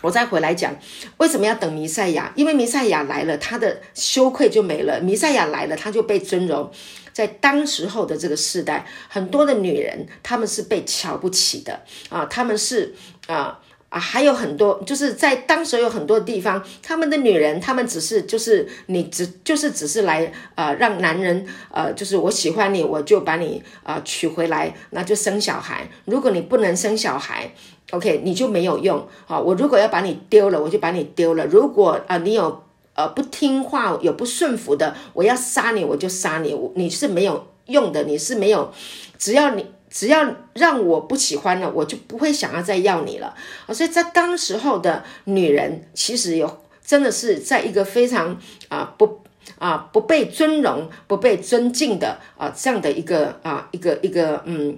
我再回来讲为什么要等弥赛亚？因为弥赛亚来了，他的羞愧就没了；弥赛亚来了，他就被尊荣。在当时候的这个时代，很多的女人她们是被瞧不起的啊，她们是啊啊，还有很多就是在当时有很多地方，他们的女人，她们只是就是你只就是只是来呃让男人呃就是我喜欢你，我就把你啊娶回来，那就生小孩。如果你不能生小孩，OK，你就没有用啊。我如果要把你丢了，我就把你丢了。如果啊你有。呃，不听话有不顺服的，我要杀你，我就杀你。你是没有用的，你是没有，只要你只要让我不喜欢了，我就不会想要再要你了。啊，所以在当时候的女人，其实有真的是在一个非常啊不啊不被尊荣、不被尊敬的啊这样的一个啊一个一个嗯。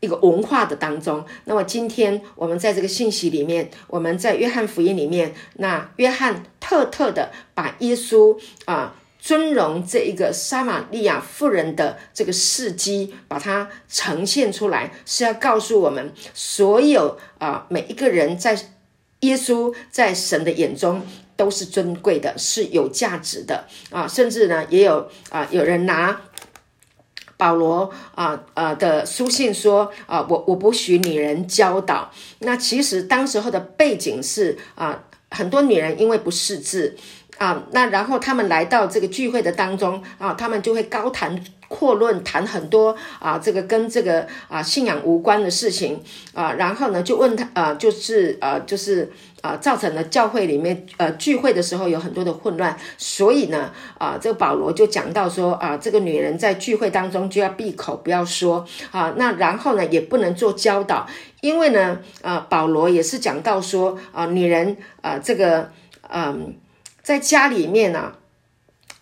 一个文化的当中，那么今天我们在这个信息里面，我们在约翰福音里面，那约翰特特的把耶稣啊尊荣这一个撒玛利亚妇人的这个事迹，把它呈现出来，是要告诉我们所有啊每一个人在耶稣在神的眼中都是尊贵的，是有价值的啊，甚至呢也有啊有人拿。保罗啊呃的书信说啊，我我不许女人教导。那其实当时候的背景是啊，很多女人因为不识字啊，那然后他们来到这个聚会的当中啊，他们就会高谈阔论，谈很多啊这个跟这个啊信仰无关的事情啊，然后呢就问他啊，就是呃就是。啊，造成了教会里面呃聚会的时候有很多的混乱，所以呢，啊，这个保罗就讲到说啊，这个女人在聚会当中就要闭口不要说啊，那然后呢也不能做教导，因为呢，啊，保罗也是讲到说啊，女人啊，这个嗯，在家里面呢。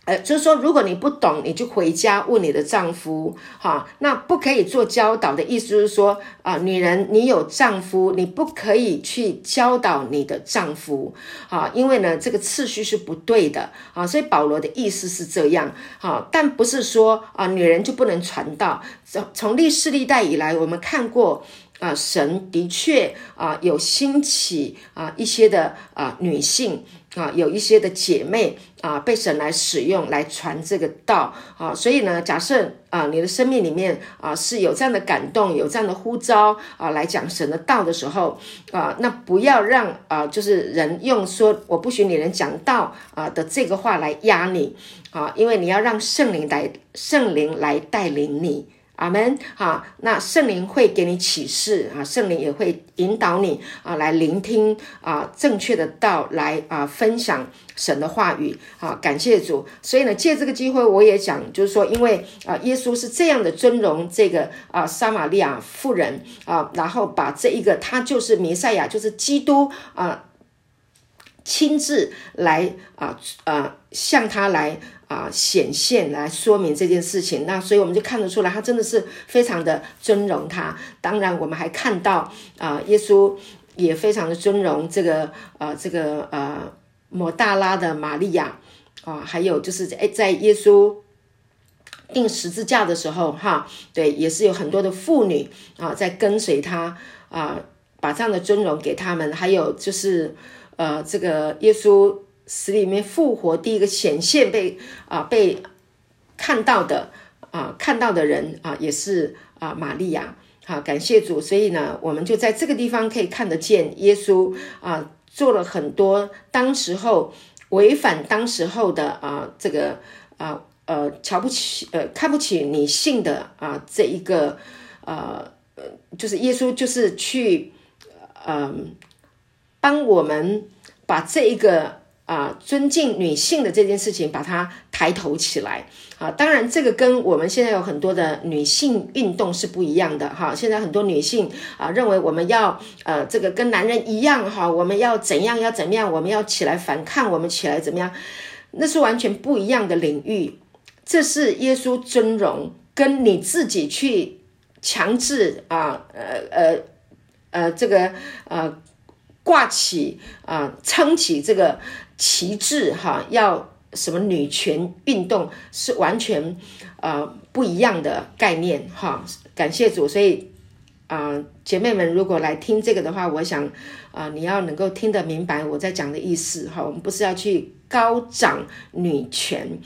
呃，就是说，如果你不懂，你就回家问你的丈夫，哈，那不可以做教导的意思，就是说，啊，女人，你有丈夫，你不可以去教导你的丈夫，啊，因为呢，这个次序是不对的，啊，所以保罗的意思是这样，哈，但不是说啊，女人就不能传道。从从历世历代以来，我们看过。啊，神的确啊有兴起啊一些的啊女性。啊，有一些的姐妹啊，被神来使用来传这个道啊，所以呢，假设啊，你的生命里面啊是有这样的感动，有这样的呼召啊，来讲神的道的时候啊，那不要让啊，就是人用说我不许你人讲道啊的这个话来压你啊，因为你要让圣灵来，圣灵来带领你。阿门，哈，那圣灵会给你启示啊，圣灵也会引导你啊，来聆听啊正确的道，来啊分享神的话语啊，感谢主。所以呢，借这个机会，我也讲，就是说，因为啊，耶稣是这样的尊荣这个啊撒玛利亚妇人啊，然后把这一个他就是弥赛亚，就是基督啊，亲自来啊啊向他来。啊，显现来说明这件事情，那所以我们就看得出来，他真的是非常的尊荣他。当然，我们还看到啊，耶稣也非常的尊荣这个呃这个呃抹大拉的玛利亚啊，还有就是哎，在耶稣钉十字架的时候，哈，对，也是有很多的妇女啊在跟随他啊，把这样的尊荣给他们。还有就是呃，这个耶稣。死里面复活，第一个显现被啊被看到的啊看到的人啊也是啊玛利亚，好感谢主，所以呢我们就在这个地方可以看得见耶稣啊做了很多当时候违反当时候的啊这个啊呃瞧不起呃看不起女性的啊这一个呃就是耶稣就是去嗯帮我们把这一个。啊，尊敬女性的这件事情，把它抬头起来啊！当然，这个跟我们现在有很多的女性运动是不一样的哈。现在很多女性啊，认为我们要呃，这个跟男人一样哈，我们要怎样要怎么样，我们要起来反抗，我们起来怎么样？那是完全不一样的领域。这是耶稣尊荣，跟你自己去强制啊，呃呃呃，这个呃挂起啊，撑起这个。旗帜哈，要什么女权运动是完全呃不一样的概念哈。感谢主，所以啊，姐妹们如果来听这个的话，我想啊，你要能够听得明白我在讲的意思哈。我们不是要去高涨女权，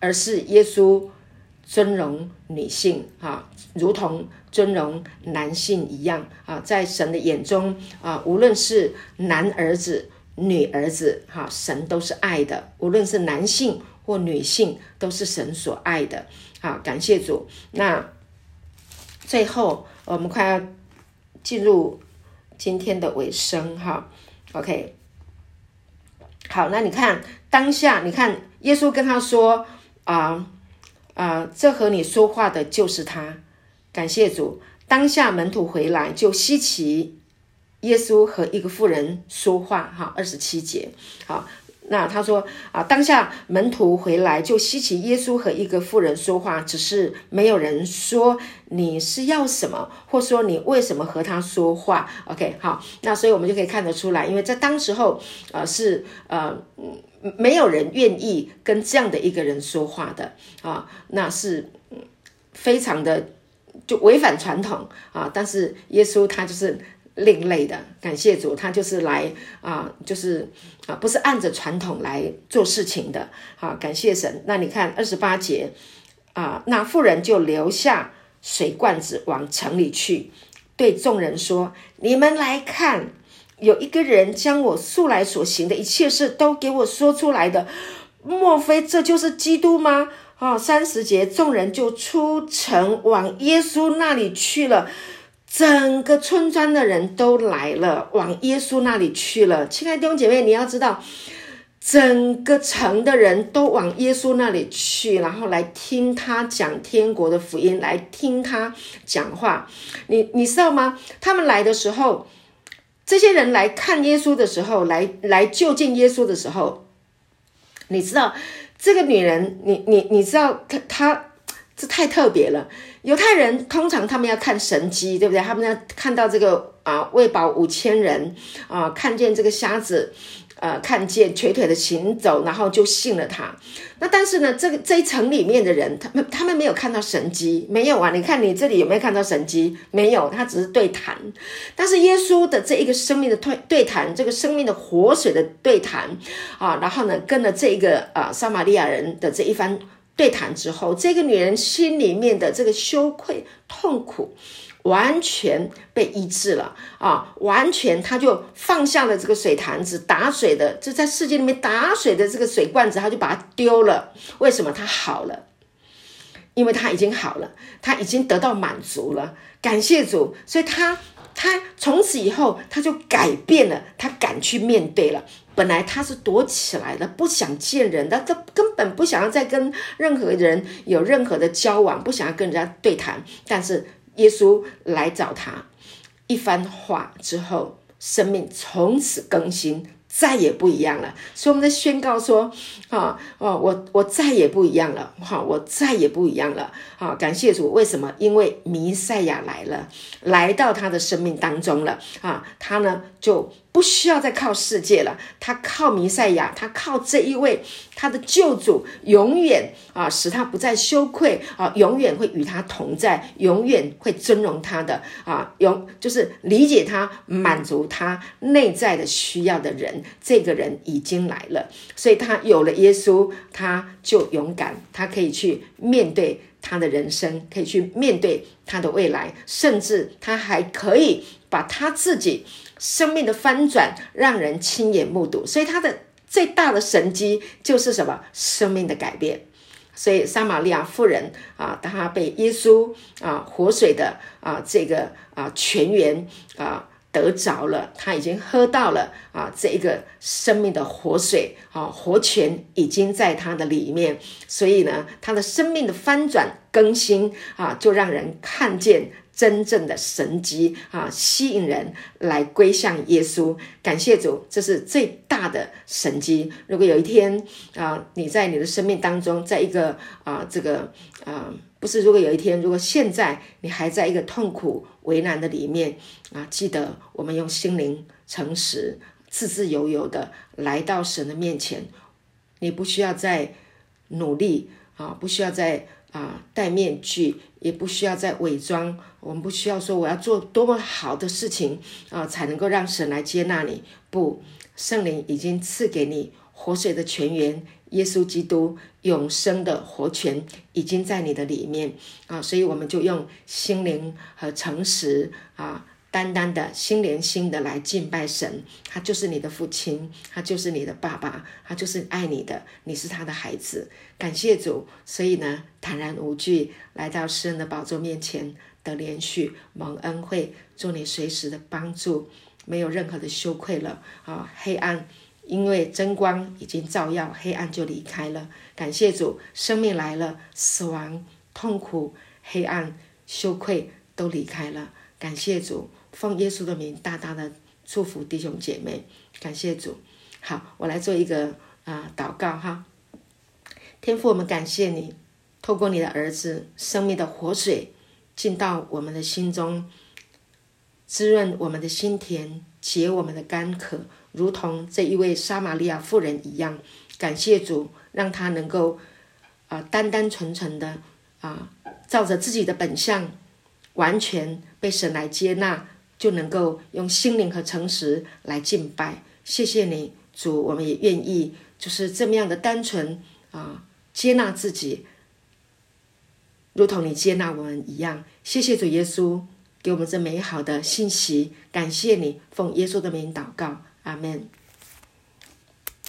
而是耶稣尊荣女性哈，如同尊荣男性一样啊，在神的眼中啊，无论是男儿子。女儿子，哈，神都是爱的，无论是男性或女性，都是神所爱的，好，感谢主。那最后，我们快要进入今天的尾声，哈，OK，好，那你看当下，你看耶稣跟他说，啊啊，这和你说话的就是他，感谢主。当下门徒回来就稀奇。耶稣和一个妇人说话，哈，二十七节，好，那他说啊，当下门徒回来就稀奇耶稣和一个妇人说话，只是没有人说你是要什么，或说你为什么和他说话。OK，好，那所以我们就可以看得出来，因为在当时候，呃，是呃，没有人愿意跟这样的一个人说话的啊，那是非常的就违反传统啊，但是耶稣他就是。另类的，感谢主，他就是来啊，就是啊，不是按着传统来做事情的。好，感谢神。那你看二十八节啊，那妇人就留下水罐子往城里去，对众人说：“你们来看，有一个人将我素来所行的一切事都给我说出来的，莫非这就是基督吗？”哦，三十节，众人就出城往耶稣那里去了。整个村庄的人都来了，往耶稣那里去了。亲爱的弟兄姐妹，你要知道，整个城的人都往耶稣那里去，然后来听他讲天国的福音，来听他讲话。你你知道吗？他们来的时候，这些人来看耶稣的时候，来来就近耶稣的时候，你知道这个女人，你你你知道她她。这太特别了。犹太人通常他们要看神迹，对不对？他们要看到这个啊，喂饱五千人啊，看见这个瞎子呃看见瘸腿的行走，然后就信了他。那但是呢，这个这一层里面的人，他们他们没有看到神迹，没有啊？你看你这里有没有看到神迹？没有，他只是对谈。但是耶稣的这一个生命的对对谈，这个生命的活水的对谈啊，然后呢，跟了这一个啊撒玛利亚人的这一番对谈之后，这个女人心里面的这个羞愧痛苦。完全被医治了啊！完全，她就放下了这个水坛子打水的，就在世界里面打水的这个水罐子，她就把它丢了。为什么她好了？因为她已经好了，她已经得到满足了。感谢主，所以她他从此以后他就改变了，他敢去面对了。本来他是躲起来的，不想见人，他他根本不想要再跟任何人有任何的交往，不想要跟人家对谈，但是。耶稣来找他，一番话之后，生命从此更新。再也不一样了，所以我们在宣告说：啊哦，我我再也不一样了，哈，我再也不一样了，啊，感谢主，为什么？因为弥赛亚来了，来到他的生命当中了，啊，他呢就不需要再靠世界了，他靠弥赛亚，他靠这一位他的救主，永远啊使他不再羞愧啊，永远会与他同在，永远会尊荣他的啊，永就是理解他，满足他内在的需要的人。这个人已经来了，所以他有了耶稣，他就勇敢，他可以去面对他的人生，可以去面对他的未来，甚至他还可以把他自己生命的翻转让人亲眼目睹。所以他的最大的神机就是什么？生命的改变。所以撒玛利亚妇人啊，她被耶稣啊活水的啊这个啊泉源啊。得着了，他已经喝到了啊，这一个生命的活水啊，活泉已经在他的里面，所以呢，他的生命的翻转更新啊，就让人看见真正的神迹啊，吸引人来归向耶稣。感谢主，这是最大的神迹。如果有一天啊，你在你的生命当中，在一个啊，这个啊。不是，如果有一天，如果现在你还在一个痛苦为难的里面啊，记得我们用心灵诚实、自自由由的来到神的面前。你不需要再努力啊，不需要再啊戴面具，也不需要再伪装。我们不需要说我要做多么好的事情啊，才能够让神来接纳你。不，圣灵已经赐给你活水的泉源。耶稣基督永生的活泉已经在你的里面啊，所以我们就用心灵和诚实啊，单单的心连心的来敬拜神。他就是你的父亲，他就是你的爸爸，他就是爱你的，你是他的孩子。感谢主，所以呢，坦然无惧来到诗人的宝座面前的连续蒙恩惠，做你随时的帮助，没有任何的羞愧了啊，黑暗。因为真光已经照耀，黑暗就离开了。感谢主，生命来了，死亡、痛苦、黑暗、羞愧都离开了。感谢主，奉耶稣的名，大大的祝福弟兄姐妹。感谢主。好，我来做一个啊祷告哈。天父，我们感谢你，透过你的儿子生命的活水进到我们的心中，滋润我们的心田，解我们的干渴。如同这一位撒玛利亚妇人一样，感谢主，让他能够啊单单纯纯的啊照着自己的本相，完全被神来接纳，就能够用心灵和诚实来敬拜。谢谢你，主，我们也愿意就是这么样的单纯啊接纳自己，如同你接纳我们一样。谢谢主耶稣给我们这美好的信息，感谢你，奉耶稣的名祷告。阿门